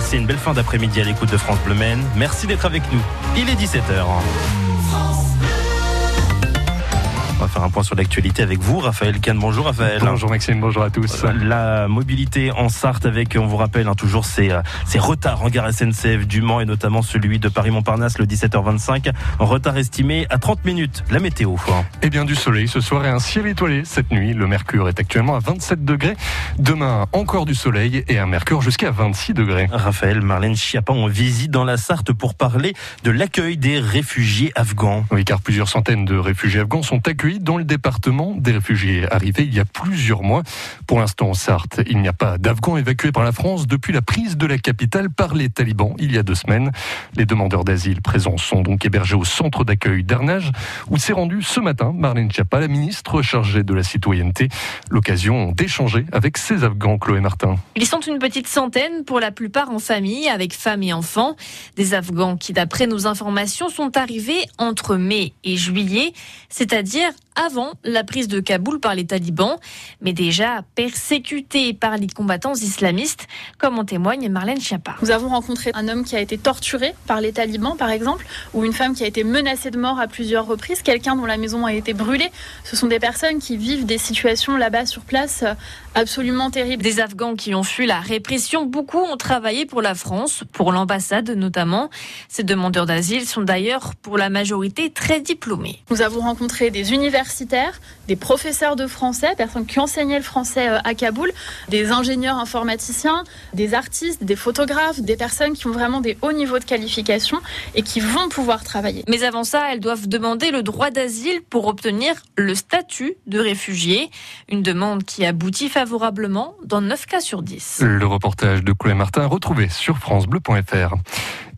Passez une belle fin d'après-midi à l'écoute de France Bleu. Merci d'être avec nous. Il est 17h. On va faire un point sur l'actualité avec vous, Raphaël Kahn. Bonjour Raphaël. Bonjour Maxime, bonjour à tous. La mobilité en Sarthe avec, on vous rappelle, hein, toujours ces, euh, ces retards en gare SNCF du Mans et notamment celui de Paris-Montparnasse le 17h25. Un retard estimé à 30 minutes. La météo. Eh bien du soleil ce soir et un ciel étoilé cette nuit. Le mercure est actuellement à 27 degrés. Demain encore du soleil et un mercure jusqu'à 26 degrés. Raphaël, Marlène Schiappa, on visite dans la Sarthe pour parler de l'accueil des réfugiés afghans. Oui, car plusieurs centaines de réfugiés afghans sont accueillis dans le département des réfugiés arrivés il y a plusieurs mois. Pour l'instant, en Sarthe, il n'y a pas d'Afghans évacués par la France depuis la prise de la capitale par les talibans il y a deux semaines. Les demandeurs d'asile présents sont donc hébergés au centre d'accueil d'Arnage, où s'est rendue ce matin Marlène Schiappa, la ministre chargée de la citoyenneté. L'occasion d'échanger avec ces Afghans, Chloé Martin. Ils sont une petite centaine, pour la plupart en famille, avec femmes et enfants. Des Afghans qui, d'après nos informations, sont arrivés entre mai et juillet, c'est-à-dire avant la prise de Kaboul par les talibans, mais déjà persécutés par les combattants islamistes, comme en témoigne Marlène Schiappa. Nous avons rencontré un homme qui a été torturé par les talibans, par exemple, ou une femme qui a été menacée de mort à plusieurs reprises, quelqu'un dont la maison a été brûlée. Ce sont des personnes qui vivent des situations là-bas sur place euh, absolument terribles. Des Afghans qui ont fui la répression, beaucoup ont travaillé pour la France, pour l'ambassade notamment. Ces demandeurs d'asile sont d'ailleurs pour la majorité très diplômés. Nous avons rencontré des universités universitaires, des professeurs de français, personnes qui enseignaient le français euh, à Kaboul, des ingénieurs informaticiens, des artistes, des photographes, des personnes qui ont vraiment des hauts niveaux de qualification et qui vont pouvoir travailler. Mais avant ça, elles doivent demander le droit d'asile pour obtenir le statut de réfugié, une demande qui aboutit favorablement dans 9 cas sur 10. Le reportage de Chloé Martin retrouvé sur francebleu.fr.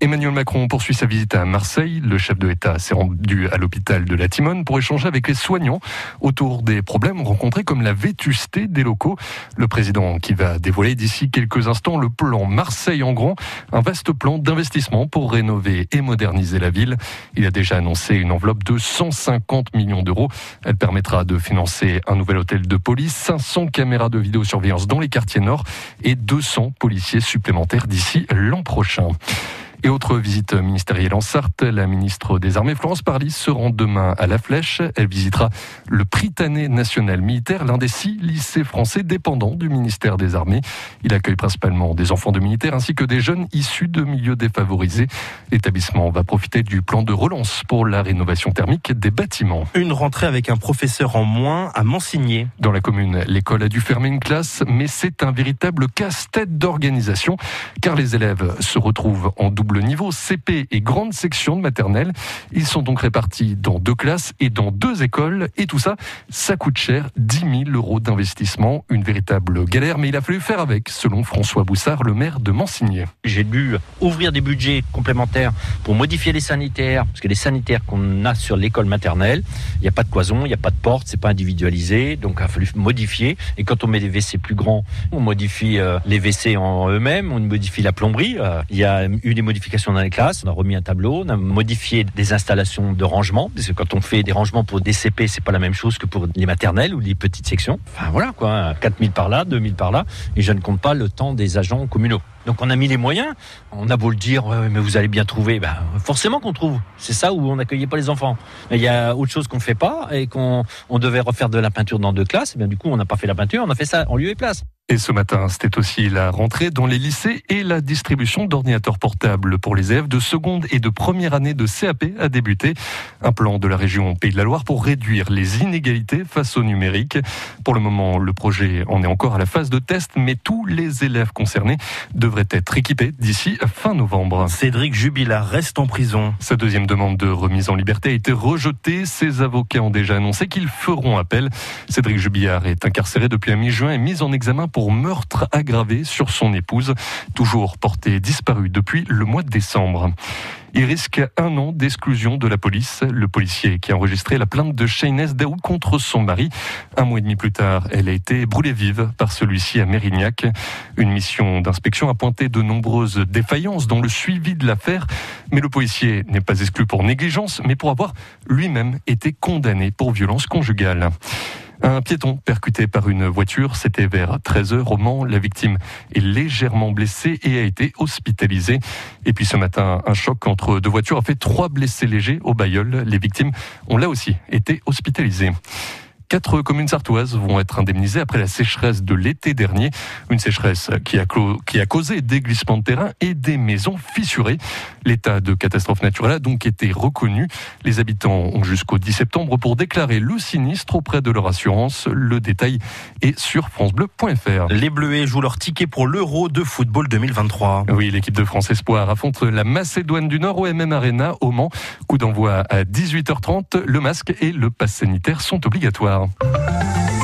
Emmanuel Macron poursuit sa visite à Marseille. Le chef de l'État s'est rendu à l'hôpital de la Timone pour échanger avec les soignants autour des problèmes rencontrés comme la vétusté des locaux. Le président qui va dévoiler d'ici quelques instants le plan Marseille en grand, un vaste plan d'investissement pour rénover et moderniser la ville. Il a déjà annoncé une enveloppe de 150 millions d'euros. Elle permettra de financer un nouvel hôtel de police, 500 caméras de vidéosurveillance dans les quartiers nord et 200 policiers supplémentaires d'ici l'an prochain. Et autre visite ministérielle en Sarthe, la ministre des Armées Florence Parly se rend demain à La Flèche. Elle visitera le Prytanée national militaire, l'un des six lycées français dépendants du ministère des Armées. Il accueille principalement des enfants de militaires ainsi que des jeunes issus de milieux défavorisés. L'établissement va profiter du plan de relance pour la rénovation thermique des bâtiments. Une rentrée avec un professeur en moins à Mansigné. Dans la commune, l'école a dû fermer une classe, mais c'est un véritable casse-tête d'organisation car les élèves se retrouvent en double le niveau CP et grande section de maternelle. Ils sont donc répartis dans deux classes et dans deux écoles. Et tout ça, ça coûte cher, 10 000 euros d'investissement. Une véritable galère, mais il a fallu faire avec, selon François Boussard, le maire de Mansigné. J'ai dû ouvrir des budgets complémentaires pour modifier les sanitaires, parce que les sanitaires qu'on a sur l'école maternelle, il n'y a pas de cloison, il n'y a pas de porte, c'est pas individualisé, donc il a fallu modifier. Et quand on met des WC plus grands, on modifie euh, les WC en eux-mêmes, on modifie la plomberie. Euh, il y a eu des modifications On a remis un tableau, on a modifié des installations de rangement, quand on fait des rangements pour des CP, c'est pas la même chose que pour les maternelles ou les petites sections. Enfin voilà quoi, 4000 par là, 2000 par là, et je ne compte pas le temps des agents communaux. Donc on a mis les moyens. On a beau le dire, mais vous allez bien trouver. Ben, forcément qu'on trouve. C'est ça où on n'accueillait pas les enfants. Il y a autre chose qu'on fait pas et qu'on on devait refaire de la peinture dans deux classes. Et bien du coup, on n'a pas fait la peinture, on a fait ça en lieu et place. Et ce matin, c'était aussi la rentrée dans les lycées et la distribution d'ordinateurs portables pour les élèves de seconde et de première année de CAP a débuté. Un plan de la région Pays de la Loire pour réduire les inégalités face au numérique. Pour le moment, le projet en est encore à la phase de test, mais tous les élèves concernés devraient être équipés d'ici fin novembre. Cédric Jubilard reste en prison. Sa deuxième demande de remise en liberté a été rejetée. Ses avocats ont déjà annoncé qu'ils feront appel. Cédric Jubilard est incarcéré depuis la mi-juin et mis en examen pour meurtre aggravé sur son épouse, toujours portée disparue depuis le mois de décembre. Il risque un an d'exclusion de la police. Le policier qui a enregistré la plainte de Shaynès Daoud contre son mari. Un mois et demi plus tard, elle a été brûlée vive par celui-ci à Mérignac. Une mission d'inspection a pointé de nombreuses défaillances dans le suivi de l'affaire. Mais le policier n'est pas exclu pour négligence, mais pour avoir lui-même été condamné pour violence conjugale. Un piéton percuté par une voiture, c'était vers 13h au Mans. La victime est légèrement blessée et a été hospitalisée. Et puis ce matin, un choc entre deux voitures a fait trois blessés légers au Bayeul. Les victimes ont là aussi été hospitalisées. Quatre communes sartoises vont être indemnisées après la sécheresse de l'été dernier. Une sécheresse qui a, qui a causé des glissements de terrain et des maisons fissurées. L'état de catastrophe naturelle a donc été reconnu. Les habitants ont jusqu'au 10 septembre pour déclarer le sinistre auprès de leur assurance. Le détail est sur francebleu.fr. Les Bleuets jouent leur ticket pour l'Euro de football 2023. Oui, l'équipe de France Espoir affronte la Macédoine du Nord au MM Arena au Mans. Coup d'envoi à 18h30. Le masque et le pass sanitaire sont obligatoires. tchau.